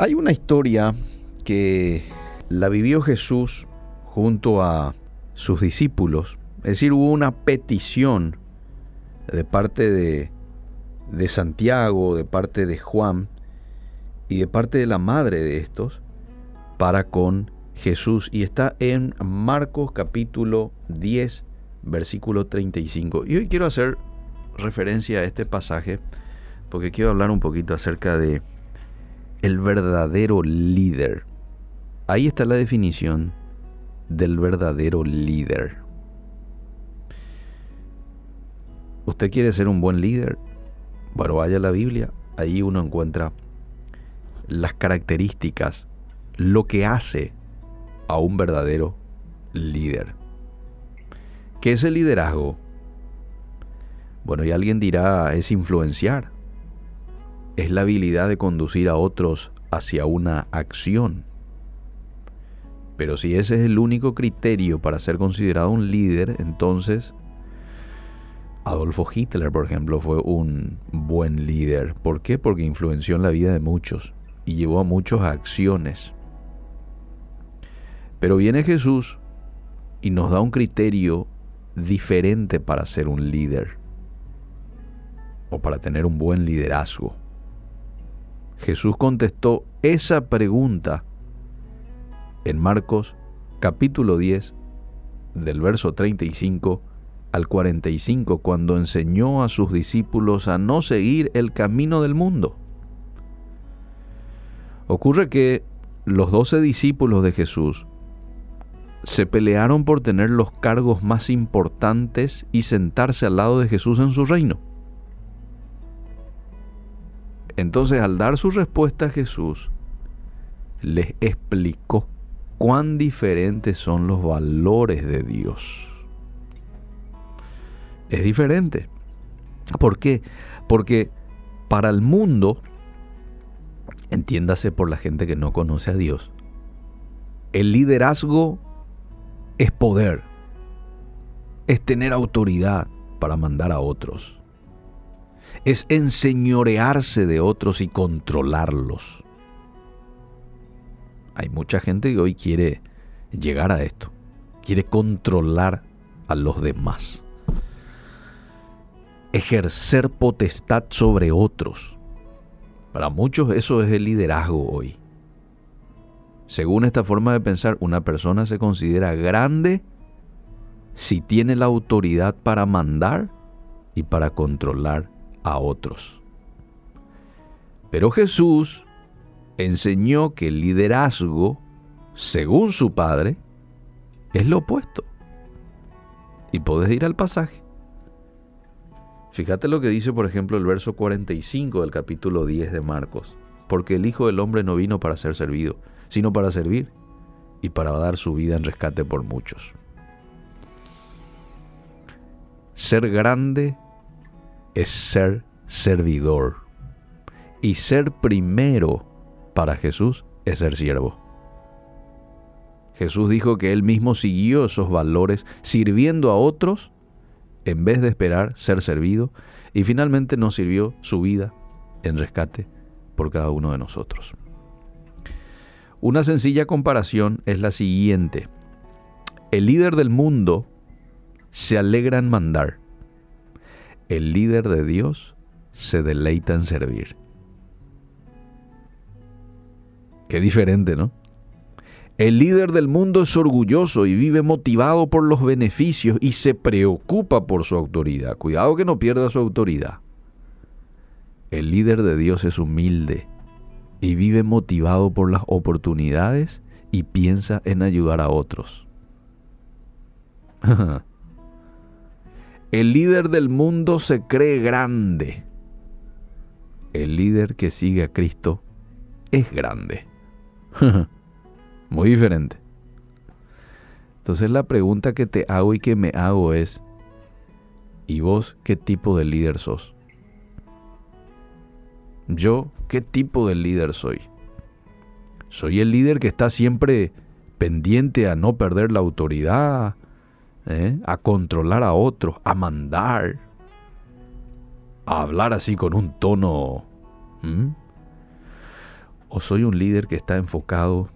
Hay una historia que la vivió Jesús junto a sus discípulos. Es decir, hubo una petición de parte de, de Santiago, de parte de Juan y de parte de la madre de estos para con Jesús. Y está en Marcos capítulo 10, versículo 35. Y hoy quiero hacer referencia a este pasaje porque quiero hablar un poquito acerca de el verdadero líder. Ahí está la definición del verdadero líder. ¿Usted quiere ser un buen líder? Bueno, vaya a la Biblia, ahí uno encuentra las características, lo que hace a un verdadero líder. ¿Qué es el liderazgo? Bueno, y alguien dirá, es influenciar. Es la habilidad de conducir a otros hacia una acción. Pero si ese es el único criterio para ser considerado un líder, entonces Adolfo Hitler, por ejemplo, fue un buen líder. ¿Por qué? Porque influenció en la vida de muchos y llevó a muchos a acciones. Pero viene Jesús y nos da un criterio diferente para ser un líder o para tener un buen liderazgo. Jesús contestó esa pregunta en Marcos capítulo 10 del verso 35 al 45 cuando enseñó a sus discípulos a no seguir el camino del mundo. Ocurre que los doce discípulos de Jesús se pelearon por tener los cargos más importantes y sentarse al lado de Jesús en su reino. Entonces al dar su respuesta a Jesús, les explicó cuán diferentes son los valores de Dios. Es diferente. ¿Por qué? Porque para el mundo, entiéndase por la gente que no conoce a Dios, el liderazgo es poder, es tener autoridad para mandar a otros, es enseñorearse de otros y controlarlos. Hay mucha gente que hoy quiere llegar a esto, quiere controlar a los demás, ejercer potestad sobre otros. Para muchos eso es el liderazgo hoy. Según esta forma de pensar, una persona se considera grande si tiene la autoridad para mandar y para controlar a otros. Pero Jesús enseñó que el liderazgo, según su Padre, es lo opuesto. Y puedes ir al pasaje. Fíjate lo que dice, por ejemplo, el verso 45 del capítulo 10 de Marcos. Porque el Hijo del Hombre no vino para ser servido, sino para servir y para dar su vida en rescate por muchos. Ser grande es ser servidor. Y ser primero para Jesús es ser siervo. Jesús dijo que él mismo siguió esos valores sirviendo a otros en vez de esperar ser servido y finalmente nos sirvió su vida en rescate por cada uno de nosotros. Una sencilla comparación es la siguiente. El líder del mundo se alegra en mandar. El líder de Dios se deleita en servir. Qué diferente, ¿no? El líder del mundo es orgulloso y vive motivado por los beneficios y se preocupa por su autoridad. Cuidado que no pierda su autoridad. El líder de Dios es humilde y vive motivado por las oportunidades y piensa en ayudar a otros. El líder del mundo se cree grande. El líder que sigue a Cristo es grande. Muy diferente. Entonces la pregunta que te hago y que me hago es, ¿y vos qué tipo de líder sos? Yo, ¿qué tipo de líder soy? Soy el líder que está siempre pendiente a no perder la autoridad, ¿eh? a controlar a otros, a mandar, a hablar así con un tono. ¿O soy un líder que está enfocado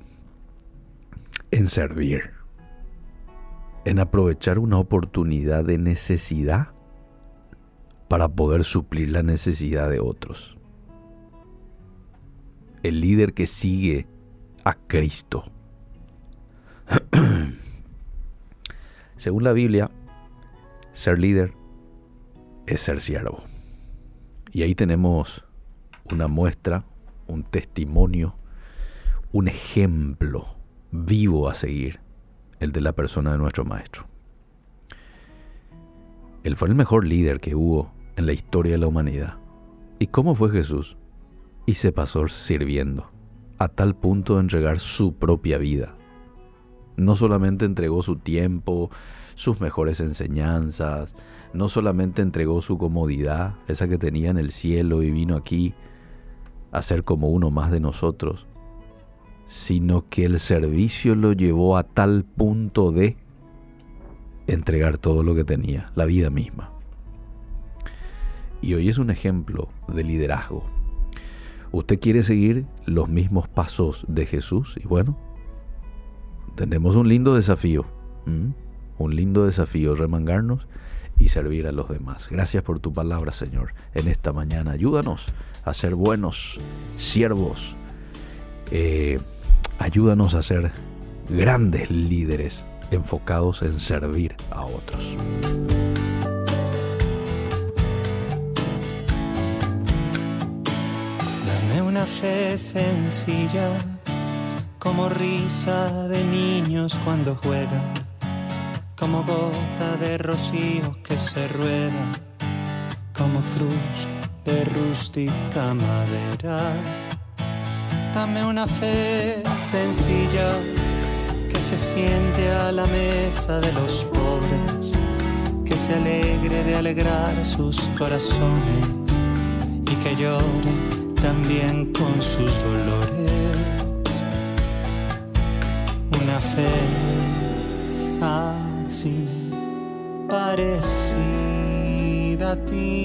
en servir? En aprovechar una oportunidad de necesidad para poder suplir la necesidad de otros. El líder que sigue a Cristo. Según la Biblia, ser líder es ser siervo. Y ahí tenemos una muestra, un testimonio, un ejemplo vivo a seguir, el de la persona de nuestro maestro. Él fue el mejor líder que hubo en la historia de la humanidad. ¿Y cómo fue Jesús? Y se pasó sirviendo, a tal punto de entregar su propia vida. No solamente entregó su tiempo, sus mejores enseñanzas, no solamente entregó su comodidad, esa que tenía en el cielo y vino aquí a ser como uno más de nosotros, sino que el servicio lo llevó a tal punto de entregar todo lo que tenía, la vida misma. Y hoy es un ejemplo de liderazgo. ¿Usted quiere seguir los mismos pasos de Jesús? Y bueno, tenemos un lindo desafío. Un lindo desafío, remangarnos y servir a los demás. Gracias por tu palabra, Señor, en esta mañana. Ayúdanos a ser buenos siervos. Eh, ayúdanos a ser grandes líderes enfocados en servir a otros. Dame una fe sencilla, como risa de niños cuando juegan, como gota de rocío que se rueda, como cruz de rústica madera. Dame una fe sencilla que se siente a la mesa de los pobres, que se alegre de alegrar sus corazones y que llore también con sus dolores. Así parecida a ti.